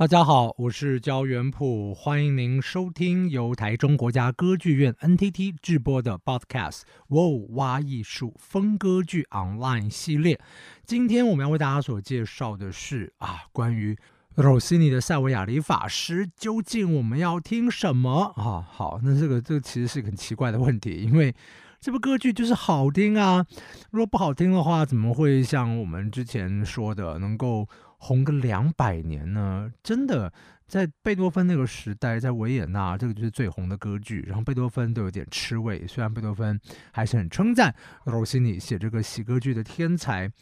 大家好，我是焦元溥，欢迎您收听由台中国家歌剧院 NTT 制播的 Podcast《哇哦挖艺术风歌剧 Online》系列。今天我们要为大家所介绍的是啊，关于罗西尼的《塞维亚里法师》，究竟我们要听什么啊？好，那这个这个其实是个很奇怪的问题，因为这部歌剧就是好听啊，如果不好听的话，怎么会像我们之前说的能够？红个两百年呢？真的，在贝多芬那个时代，在维也纳，这个就是最红的歌剧。然后贝多芬都有点吃味，虽然贝多芬还是很称赞罗西尼写这个喜歌剧的天才。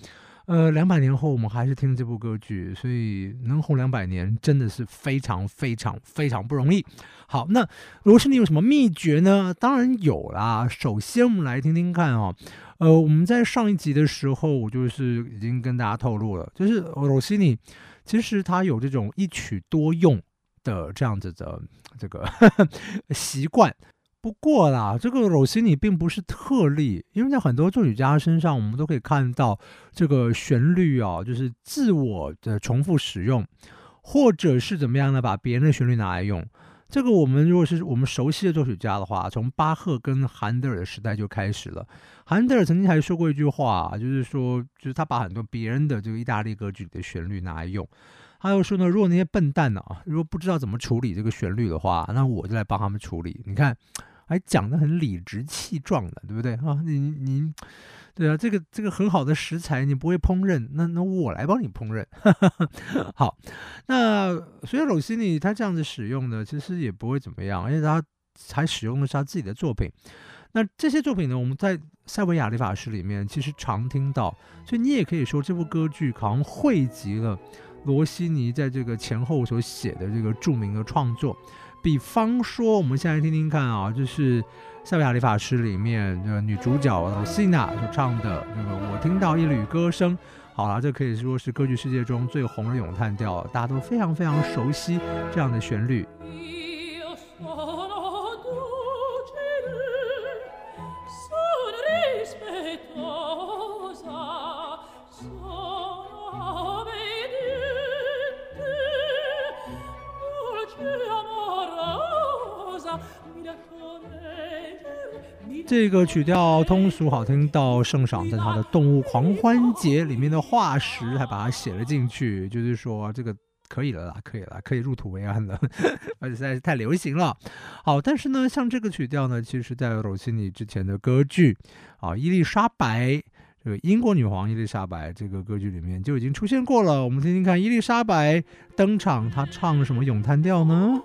呃，两百年后我们还是听这部歌剧，所以能红两百年真的是非常非常非常不容易。好，那罗西尼有什么秘诀呢？当然有啦。首先，我们来听听看哦。呃，我们在上一集的时候，我就是已经跟大家透露了，就是罗西尼其实他有这种一曲多用的这样子的这个呵 呵习惯。不过啦，这个罗西尼并不是特例，因为在很多作曲家身上，我们都可以看到这个旋律啊，就是自我的重复使用，或者是怎么样呢？把别人的旋律拿来用。这个我们如果是我们熟悉的作曲家的话，从巴赫跟韩德尔的时代就开始了。韩德尔曾经还说过一句话，就是说，就是他把很多别人的这个意大利歌剧的旋律拿来用。他又说呢，如果那些笨蛋呢，啊，如果不知道怎么处理这个旋律的话，那我就来帮他们处理。你看，还讲得很理直气壮的，对不对啊？你你。对啊，这个这个很好的食材你不会烹饪，那那我来帮你烹饪。好，那所以罗西尼他这样子使用呢，其实也不会怎么样，因为他还使用的是他自己的作品。那这些作品呢，我们在塞维亚理发师里面其实常听到，所以你也可以说这部歌剧好像汇集了罗西尼在这个前后所写的这个著名的创作。比方说，我们现在听听看啊，就是。塞维亚理发师里面的女主角罗西娜所唱的这个，我听到一缕歌声。好了，这可以说是歌剧世界中最红的咏叹调，大家都非常非常熟悉这样的旋律。这个曲调通俗好听到圣赏在他的《动物狂欢节》里面的化石还把它写了进去，就是说这个可以了啦，可以了，可以入土为安了，而且实在是太流行了。好，但是呢，像这个曲调呢，其实在罗西尼之前的歌剧啊，《伊丽莎白》这个英国女皇伊丽莎白这个歌剧里面就已经出现过了。我们听听看，伊丽莎白登场，她唱什么咏叹调呢？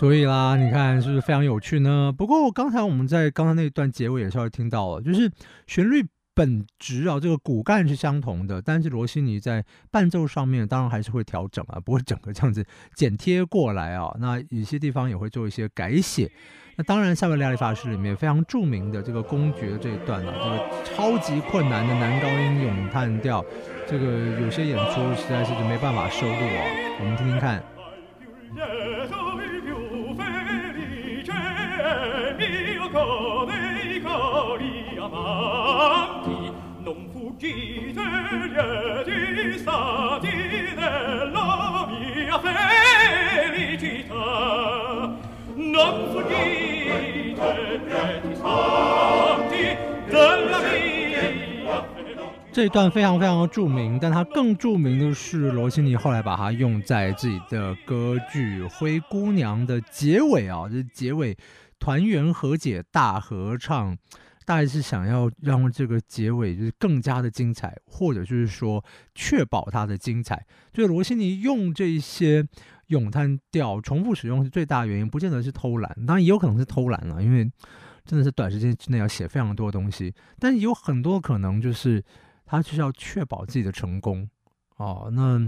所以啦，你看是不是非常有趣呢？不过刚才我们在刚才那一段结尾也稍微听到了，就是旋律本质啊，这个骨干是相同的，但是罗西尼在伴奏上面当然还是会调整啊，不会整个这样子剪贴过来啊。那有些地方也会做一些改写。那当然，塞维亚理发师里面非常著名的这个公爵这一段啊，这个超级困难的男高音咏叹调，这个有些演出实在是就没办法收录啊。我们听听看。这一段非常非常的著名，但它更著名的是罗西尼后来把它用在自己的歌剧《灰姑娘》的结尾啊，这结尾团圆和解大合唱。大概是想要让这个结尾就是更加的精彩，或者就是说确保它的精彩。所以罗西尼用这些咏叹调重复使用是最大原因，不见得是偷懒，当然也有可能是偷懒了，因为真的是短时间之内要写非常多的东西，但有很多可能就是他就是要确保自己的成功哦。那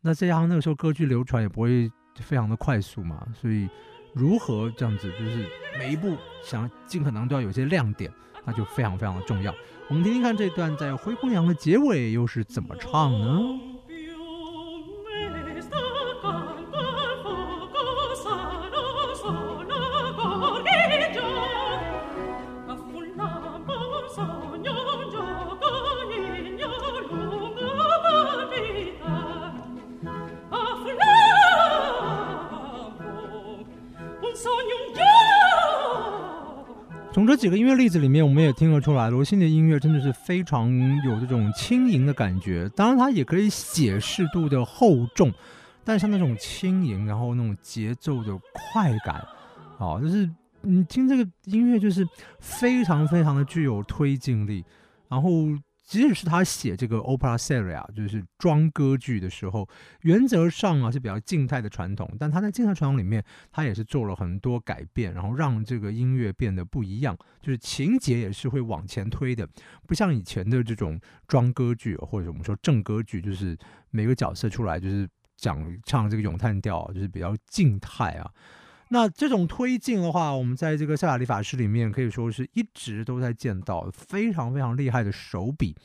那再加上那个时候歌剧流传也不会非常的快速嘛，所以如何这样子就是每一步想尽可能都要有些亮点。那就非常非常的重要。我们听听看这段在《灰姑娘》的结尾又是怎么唱呢？从这几个音乐例子里面，我们也听得出来，罗新的音乐真的是非常有这种轻盈的感觉。当然，它也可以写适度的厚重，但像那种轻盈，然后那种节奏的快感，啊，就是你听这个音乐，就是非常非常的具有推进力，然后。即使是他写这个 opera seria，就是装歌剧的时候，原则上啊是比较静态的传统，但他在静态传统里面，他也是做了很多改变，然后让这个音乐变得不一样，就是情节也是会往前推的，不像以前的这种装歌剧或者我们说正歌剧，就是每个角色出来就是讲唱这个咏叹调，就是比较静态啊。那这种推进的话，我们在这个塞瓦里法师里面可以说是一直都在见到非常非常厉害的手笔。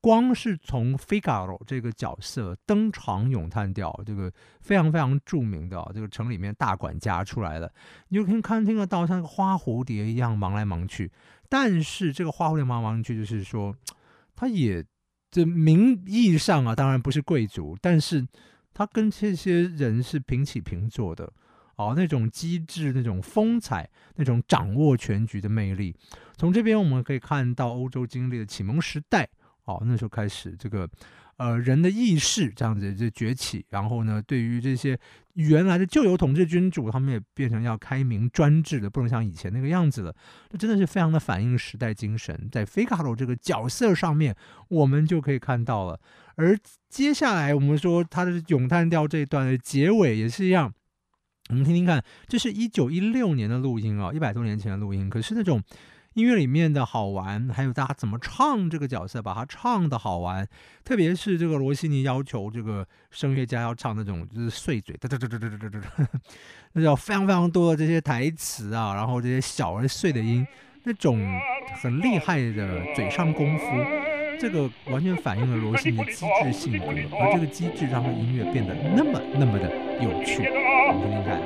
光是从 Figaro 这个角色登场咏叹调，这个非常非常著名的这个城里面大管家出来的，你就可以看听得到像个花蝴蝶一样忙来忙去。但是这个花蝴蝶忙来忙去，就是说，他也这名义上啊，当然不是贵族，但是他跟这些人是平起平坐的。哦，那种机智、那种风采、那种掌握全局的魅力，从这边我们可以看到欧洲经历的启蒙时代。哦，那时候开始，这个呃人的意识这样子就崛起，然后呢，对于这些原来的旧有统治君主，他们也变成要开明专制的，不能像以前那个样子了。这真的是非常的反映时代精神，在菲卡罗这个角色上面，我们就可以看到了。而接下来我们说他的咏叹调这一段的结尾也是一样。我们听听看，这是一九一六年的录音啊，一百多年前的录音。可是那种音乐里面的好玩，还有大家怎么唱这个角色，把它唱的好玩。特别是这个罗西尼要求这个声乐家要唱那种就是碎嘴，哒哒哒哒哒哒哒哒，那叫非常非常多的这些台词啊，然后这些小而碎的音，那种很厉害的嘴上功夫。这个完全反映了罗星的机智性格，而这个机智让他音乐变得那么那么的有趣。我们听看。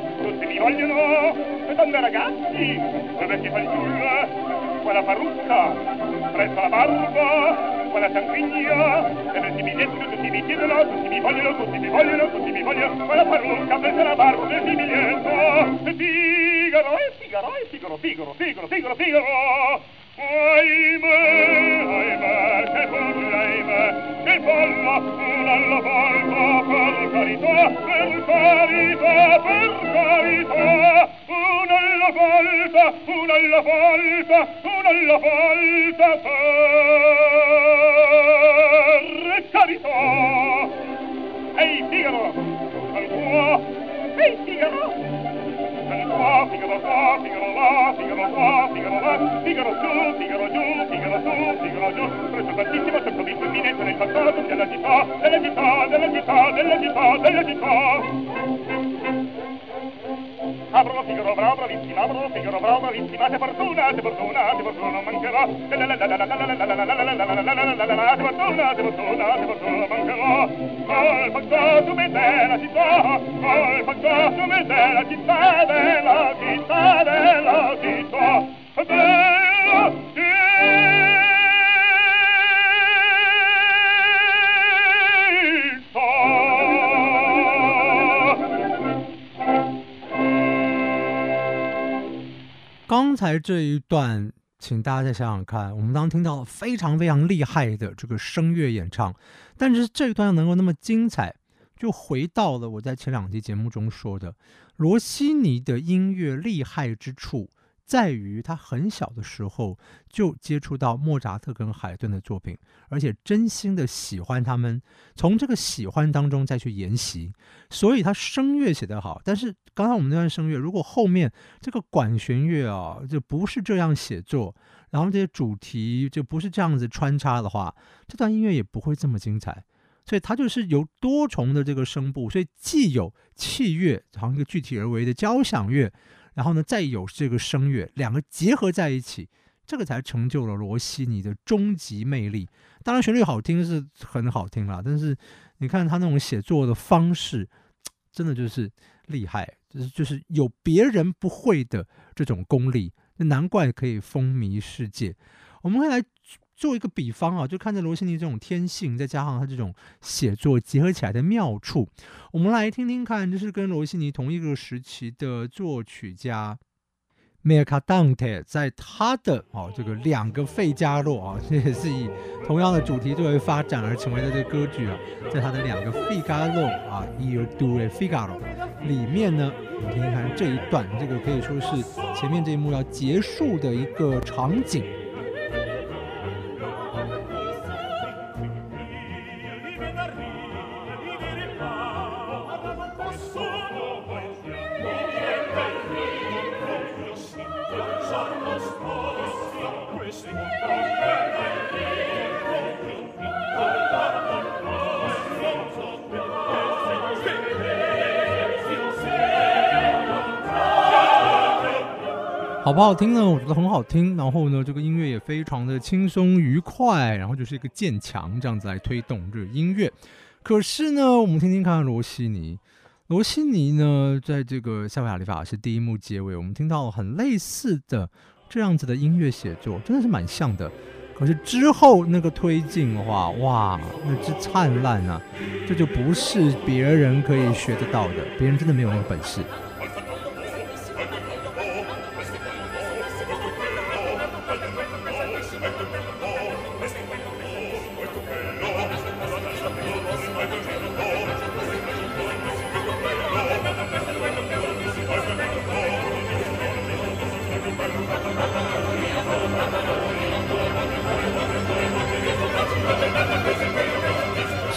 Ahimè, ahimè, che folla, ahimè, che folla, una alla volta, per carità, per carità, per carità, una alla volta, una alla volta, una alla volta, per carità. Ehi, Figaro, al tuo, ehi, Figaro, qua, figaro qua, figaro là, figaro qua, figaro là, figaro su, figaro giù, figaro su, figaro giù, preservatissimo sempre di femminezza nel passato della città, della città, della città, della città, della città. Aprono figaro bravo, bravissima, aprono figaro bravo, bravissima, se fortuna, se fortuna, se fortuna non mancherà, la la la la la la la la la la la la la 刚才这一段。请大家再想想看，我们刚刚听到了非常非常厉害的这个声乐演唱，但是这一段能够那么精彩，就回到了我在前两集节目中说的，罗西尼的音乐厉害之处，在于他很小的时候就接触到莫扎特跟海顿的作品，而且真心的喜欢他们，从这个喜欢当中再去研习，所以他声乐写得好。但是刚才我们那段声乐，如果后面这个管弦乐啊，就不是这样写作，然后这些主题就不是这样子穿插的话，这段音乐也不会这么精彩。所以它就是由多重的这个声部，所以既有器乐，好像一个具体而为的交响乐。然后呢，再有这个声乐，两个结合在一起，这个才成就了罗西尼的终极魅力。当然，旋律好听是很好听啦，但是你看他那种写作的方式，真的就是厉害，就是就是有别人不会的这种功力，那难怪可以风靡世界。我们会来。做一个比方啊，就看着罗西尼这种天性，再加上他这种写作结合起来的妙处，我们来听听看，就是跟罗西尼同一个时期的作曲家 Mercadante 在他的哦这个两个费加洛啊，这也是以同样的主题作为发展而成为的这个歌剧啊，在他的两个费加洛啊，Il Due Figaro 里面呢，我们听听看这一段，这个可以说是前面这一幕要结束的一个场景。好不好听呢？我觉得很好听。然后呢，这个音乐也非常的轻松愉快，然后就是一个渐强这样子来推动这个音乐。可是呢，我们听听看罗西尼。罗西尼呢，在这个夏维亚理发师第一幕结尾，我们听到很类似的这样子的音乐写作，真的是蛮像的。可是之后那个推进的话，哇，那之灿烂啊，这就不是别人可以学得到的，别人真的没有那个本事。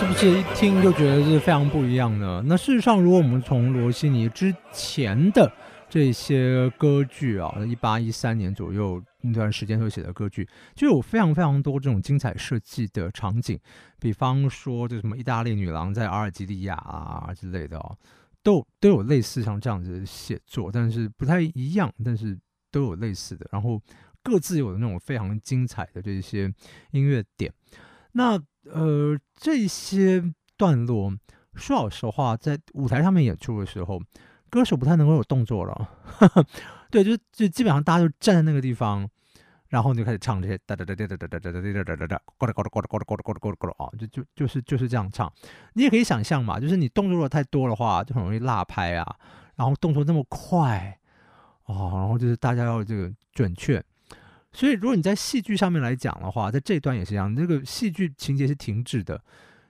是不是一听就觉得是非常不一样的。那事实上，如果我们从罗西尼之前的这些歌剧啊，一八一三年左右那段时间所写的歌剧，就有非常非常多这种精彩设计的场景。比方说，这什么意大利女郎在阿尔及利亚啊之类的哦，都都有类似像这样子的写作，但是不太一样，但是都有类似的。然后各自有那种非常精彩的这些音乐点。那呃，这些段落，说老实话，在舞台上面演出的时候，歌手不太能够有动作了。对，就就基本上大家就站在那个地方，然后你就开始唱这些哒哒哒哒哒哒哒哒哒哒哒哒哒，咕噜咕噜咕噜咕噜咕噜咕噜咕噜咕噜啊，就就就是就是这样唱。你也可以想象嘛，就是你动作如果太多的话，就很容易落拍啊。然后动作那么快，哦，然后就是大家要这个准确。所以，如果你在戏剧上面来讲的话，在这一段也是一样，那个戏剧情节是停滞的，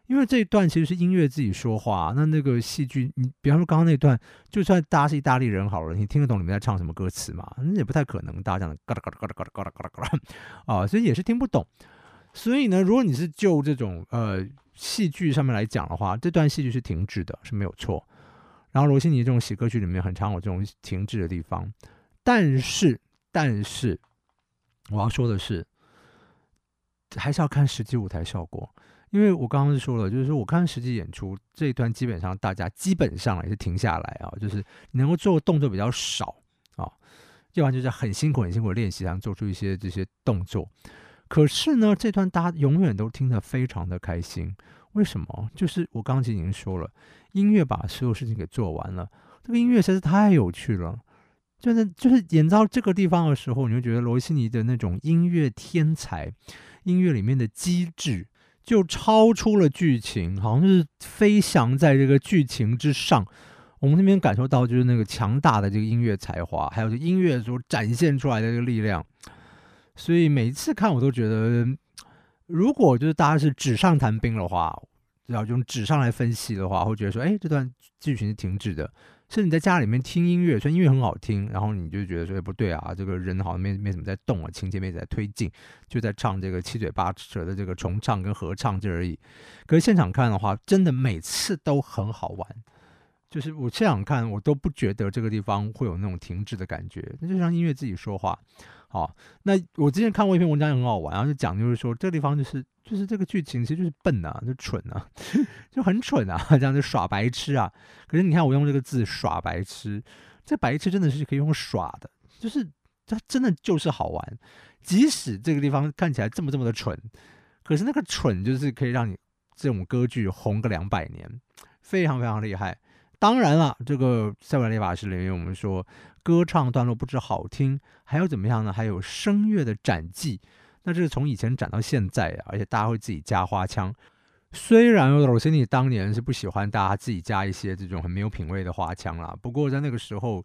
因为这一段其实是音乐自己说话。那那个戏剧，你比方说刚刚那段，就算大家是意大利人好了，你听得懂里面在唱什么歌词吗？那也不太可能，大家讲的嘎啦嘎啦嘎啦嘎啦嘎啦嘎啦嘎啦啊，所以也是听不懂。所以呢，如果你是就这种呃戏剧上面来讲的话，这段戏剧是停滞的，是没有错。然后罗西尼这种喜歌剧里面很常有这种停滞的地方，但是，但是。我要说的是，还是要看实际舞台效果，因为我刚刚是说了，就是说我看实际演出这一段，基本上大家基本上也是停下来啊，就是能够做的动作比较少啊，要不然就是很辛苦很辛苦练习，然后做出一些这些动作。可是呢，这段大家永远都听得非常的开心，为什么？就是我刚刚已经说了，音乐把所有事情给做完了，这个音乐实在是太有趣了。就是就是演到这个地方的时候，你会觉得罗西尼的那种音乐天才，音乐里面的机智，就超出了剧情，好像是飞翔在这个剧情之上。我们那边感受到就是那个强大的这个音乐才华，还有音乐所展现出来的这个力量。所以每一次看我都觉得，如果就是大家是纸上谈兵的话，要用纸上来分析的话，会觉得说，哎，这段剧情是停止的。甚至你在家里面听音乐，虽然音乐很好听，然后你就觉得说，哎，不对啊，这个人好像没没怎么在动啊，情节没在推进，就在唱这个七嘴八舌的这个重唱跟合唱这而已。可是现场看的话，真的每次都很好玩。就是我现场看，我都不觉得这个地方会有那种停滞的感觉，那就像音乐自己说话。好，那我之前看过一篇文章也很好玩，然后就讲就是说这个地方就是就是这个剧情其实就是笨啊，就蠢啊，就很蠢啊，这样就耍白痴啊。可是你看我用这个字耍白痴，这白痴真的是可以用耍的，就是它真的就是好玩。即使这个地方看起来这么这么的蠢，可是那个蠢就是可以让你这种歌剧红个两百年，非常非常厉害。当然了，这个《塞维亚理发师》里面我们说。歌唱段落不止好听，还有怎么样呢？还有声乐的展技，那这是从以前展到现在啊，而且大家会自己加花腔。虽然罗西尼当年是不喜欢大家自己加一些这种很没有品味的花腔啦，不过在那个时候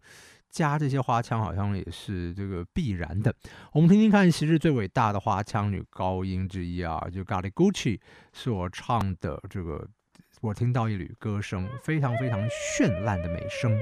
加这些花腔好像也是这个必然的。我们听听看，昔日最伟大的花腔女高音之一啊，就 Galli-Gucci 所唱的这个，我听到一缕歌声，非常非常绚烂的美声。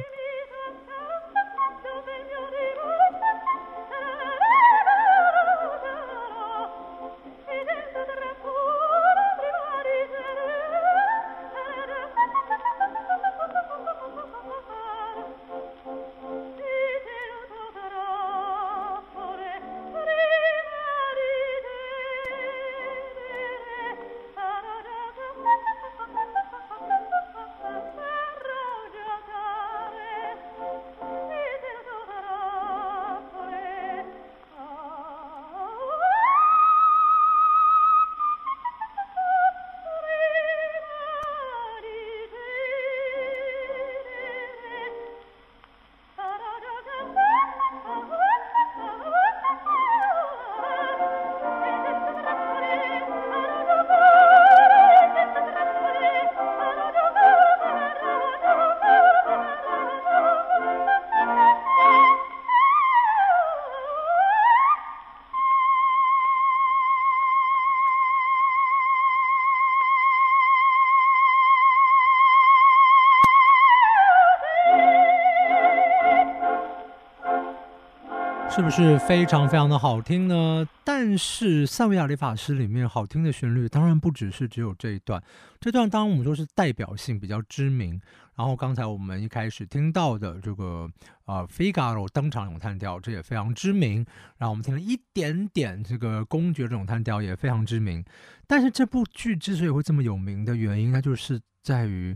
是不是非常非常的好听呢？但是《塞维亚理发师》里面好听的旋律当然不只是只有这一段，这段当然我们说是代表性比较知名。然后刚才我们一开始听到的这个呃《Figaro》登场咏叹调，这也非常知名。然后我们听了一点点这个公爵咏叹调，也非常知名。但是这部剧之所以会这么有名的原因，它就是在于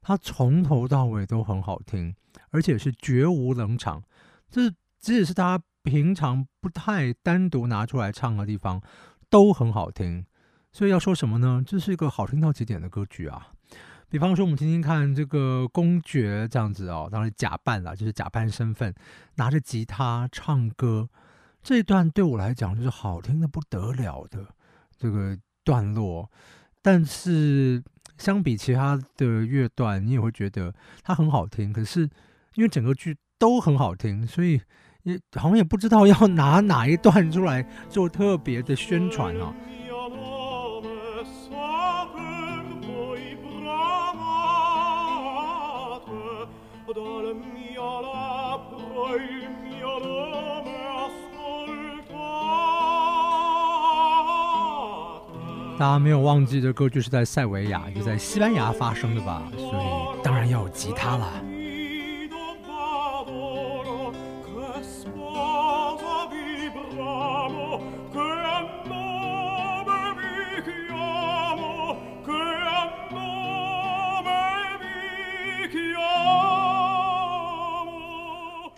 它从头到尾都很好听，而且是绝无冷场。这即使是大家。平常不太单独拿出来唱的地方都很好听，所以要说什么呢？这是一个好听到极点的歌剧啊！比方说，我们听听看这个公爵这样子哦，当然假扮了，就是假扮身份，拿着吉他唱歌，这一段对我来讲就是好听的不得了的这个段落。但是相比其他的乐段，你也会觉得它很好听。可是因为整个剧都很好听，所以。也好像也不知道要拿哪一段出来做特别的宣传哦。大家没有忘记这歌剧是在塞维亚，就在西班牙发生的吧？所以当然要有吉他了。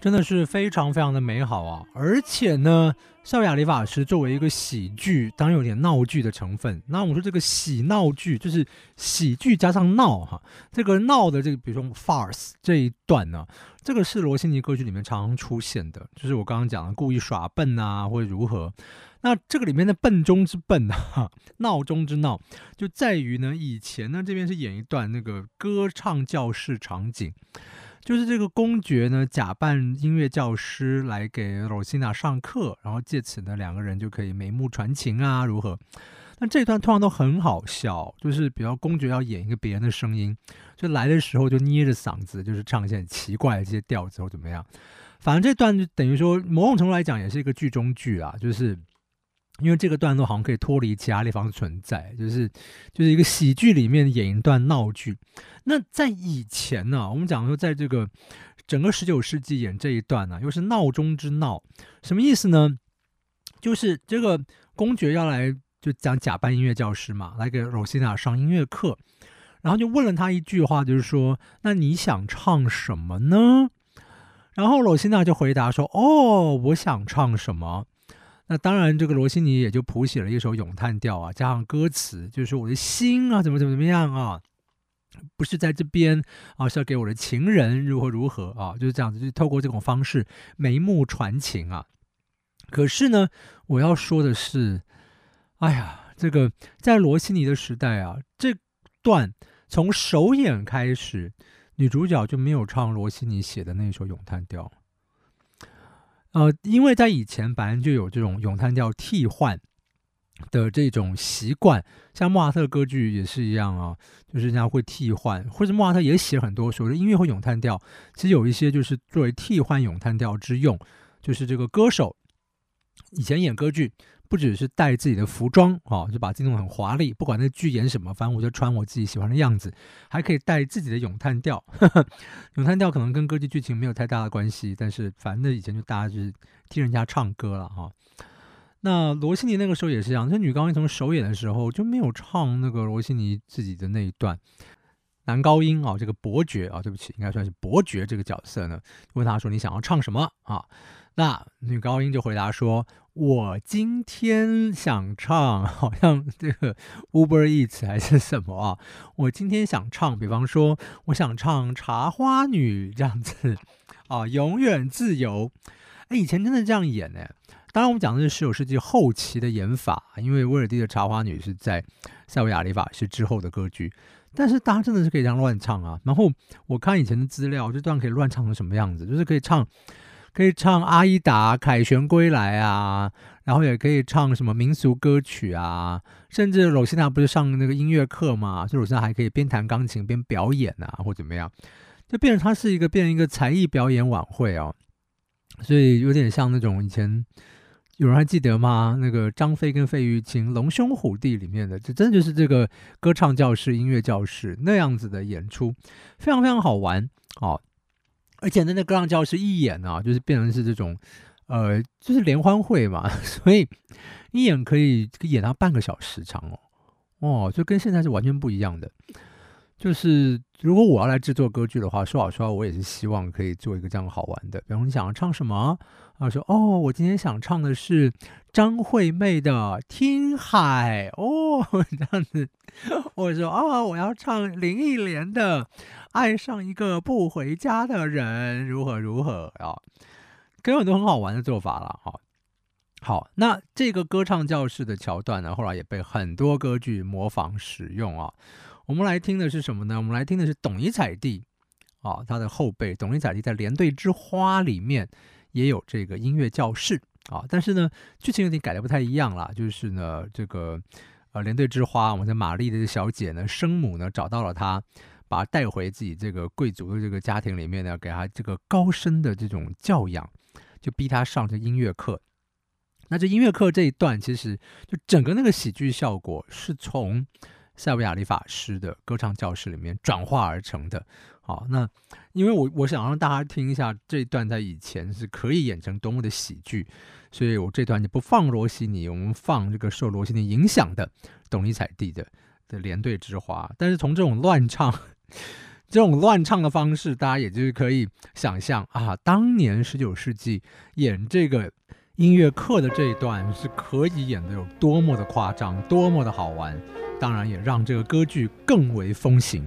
真的是非常非常的美好啊！而且呢，《塞维亚理发师》作为一个喜剧，当然有点闹剧的成分。那我们说这个喜闹剧，就是喜剧加上闹哈。这个闹的这个，比如说 farce 这一段呢，这个是罗西尼歌剧里面常常出现的，就是我刚刚讲的故意耍笨啊，或者如何。那这个里面的笨中之笨啊，闹中之闹，就在于呢，以前呢这边是演一段那个歌唱教室场景。就是这个公爵呢，假扮音乐教师来给罗西娜上课，然后借此呢，两个人就可以眉目传情啊，如何？那这段通常都很好笑，就是比如公爵要演一个别人的声音，就来的时候就捏着嗓子，就是唱一些很奇怪的这些调子或怎么样。反正这段就等于说，某种程度来讲也是一个剧中剧啊，就是因为这个段落好像可以脱离其他地方存在，就是就是一个喜剧里面演一段闹剧。那在以前呢、我们讲说，在这个整个十九世纪演这一段呢、又是闹中之闹，什么意思呢？就是这个公爵要来就讲假扮音乐教师嘛，来给罗西娜上音乐课，然后就问了他一句话，就是说：“那你想唱什么呢？”然后罗西娜就回答说：“哦，我想唱什么？那当然，这个罗西尼也就谱写了一首咏叹调啊，加上歌词，就是说我的心啊，怎么怎么怎么样啊，不是在这边啊，是要给我的情人如何如何啊，就是这样子，就透过这种方式眉目传情啊。可是呢，我要说的是，哎呀，这个在罗西尼的时代啊，这段从首演开始。”女主角就没有唱罗西尼写的那首咏叹调，呃，因为在以前本来就有这种咏叹调替换的这种习惯，像莫扎特歌剧也是一样啊，就是人家会替换，或者莫扎特也写很多所谓的音乐会咏叹调，其实有一些就是作为替换咏叹调之用，就是这个歌手以前演歌剧。不只是带自己的服装啊，就把自己弄很华丽。不管那剧演什么，反正我就穿我自己喜欢的样子。还可以带自己的咏叹调，咏叹调可能跟歌剧剧情没有太大的关系，但是反正以前就大家就是听人家唱歌了哈。那罗西尼那个时候也是这样，这女高音从首演的时候就没有唱那个罗西尼自己的那一段男高音啊，这个伯爵啊，对不起，应该算是伯爵这个角色呢，问他说你想要唱什么啊？那女高音就回答说。我今天想唱，好像这个 Uber Eats 还是什么啊？我今天想唱，比方说，我想唱《茶花女》这样子啊，永远自由。哎，以前真的这样演呢。当然，我们讲的是十九世纪后期的演法，因为威尔第的《茶花女》是在塞维亚里法师之后的歌剧。但是大家真的是可以这样乱唱啊。然后我看以前的资料，这段可以乱唱成什么样子？就是可以唱。可以唱《阿依达凯旋归来》啊，然后也可以唱什么民俗歌曲啊，甚至罗西娜不是上那个音乐课嘛，所以罗西娜还可以边弹钢琴边表演啊，或怎么样，就变成它是一个变成一个才艺表演晚会哦，所以有点像那种以前有人还记得吗？那个张飞跟费玉清《龙兄虎弟》里面的，这真的就是这个歌唱教室、音乐教室那样子的演出，非常非常好玩哦。而且那个歌唱教室一演呢，就是变成是这种，呃，就是联欢会嘛，所以一演可以演到半个小时长哦，哦，就跟现在是完全不一样的。就是如果我要来制作歌剧的话，说老实话，我也是希望可以做一个这样好玩的。比方你想要唱什么？啊，说哦，我今天想唱的是张惠妹的《听海》哦，这样子。我说、哦，我要唱林忆莲的《爱上一个不回家的人》，如何如何啊？有很多很好玩的做法了哈。好，那这个歌唱教室的桥段呢，后来也被很多歌剧模仿使用啊。我们来听的是什么呢？我们来听的是董尼采蒂啊，他的后辈董尼采蒂在《连队之花》里面也有这个音乐教室啊，但是呢，剧情有点改的不太一样了，就是呢，这个呃，《连队之花》，我们的玛丽的小姐呢，生母呢找到了他，把他带回自己这个贵族的这个家庭里面呢，给他这个高深的这种教养，就逼他上这音乐课。那这音乐课这一段，其实就整个那个喜剧效果是从。塞维亚里法师的歌唱教室里面转化而成的。好，那因为我我想让大家听一下这一段在以前是可以演成多么的喜剧，所以我这段就不放罗西尼，我们放这个受罗西尼影响的董尼采蒂的的连队之花。但是从这种乱唱，这种乱唱的方式，大家也就是可以想象啊，当年十九世纪演这个音乐课的这一段是可以演得有多么的夸张，多么的好玩。当然，也让这个歌剧更为风行。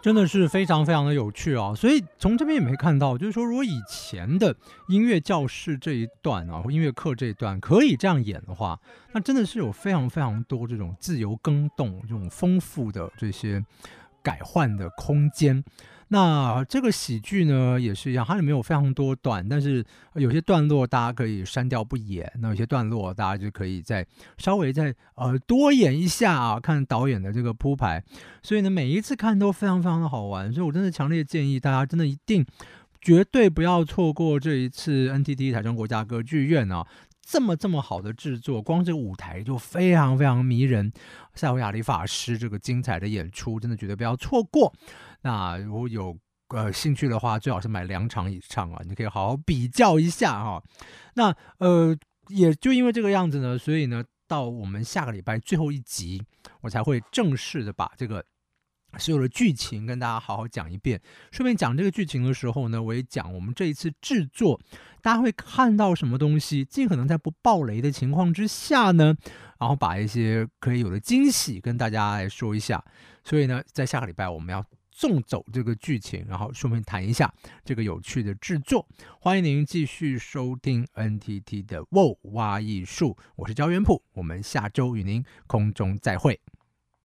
真的是非常非常的有趣啊所以从这边也没看到就是说如果以前的音乐教室这一段啊音乐课这一段可以这样演的话那真的是有非常非常多这种自由更动这种丰富的这些改换的空间。那这个喜剧呢也是一样，它里面有非常多段，但是有些段落大家可以删掉不演，那有些段落大家就可以再稍微再呃多演一下啊，看导演的这个铺排。所以呢，每一次看都非常非常的好玩，所以我真的强烈建议大家真的一定绝对不要错过这一次 NTT 台中国家歌剧院啊。这么这么好的制作，光这个舞台就非常非常迷人。塞维亚里法师这个精彩的演出，真的绝对不要错过。那如果有呃兴趣的话，最好是买两场以上啊，你可以好好比较一下哈、那呃，也就因为这个样子呢，所以呢，到我们下个礼拜最后一集，我才会正式的把这个。所有的剧情跟大家好好讲一遍，顺便讲这个剧情的时候呢，我也讲我们这一次制作，大家会看到什么东西，尽可能在不爆雷的情况之下呢，然后把一些可以有的惊喜跟大家来说一下。所以呢，在下个礼拜我们要送走这个剧情，然后顺便谈一下这个有趣的制作。欢迎您继续收听 NTT 的哇挖艺术，我是焦元溥，我们下周与您空中再会。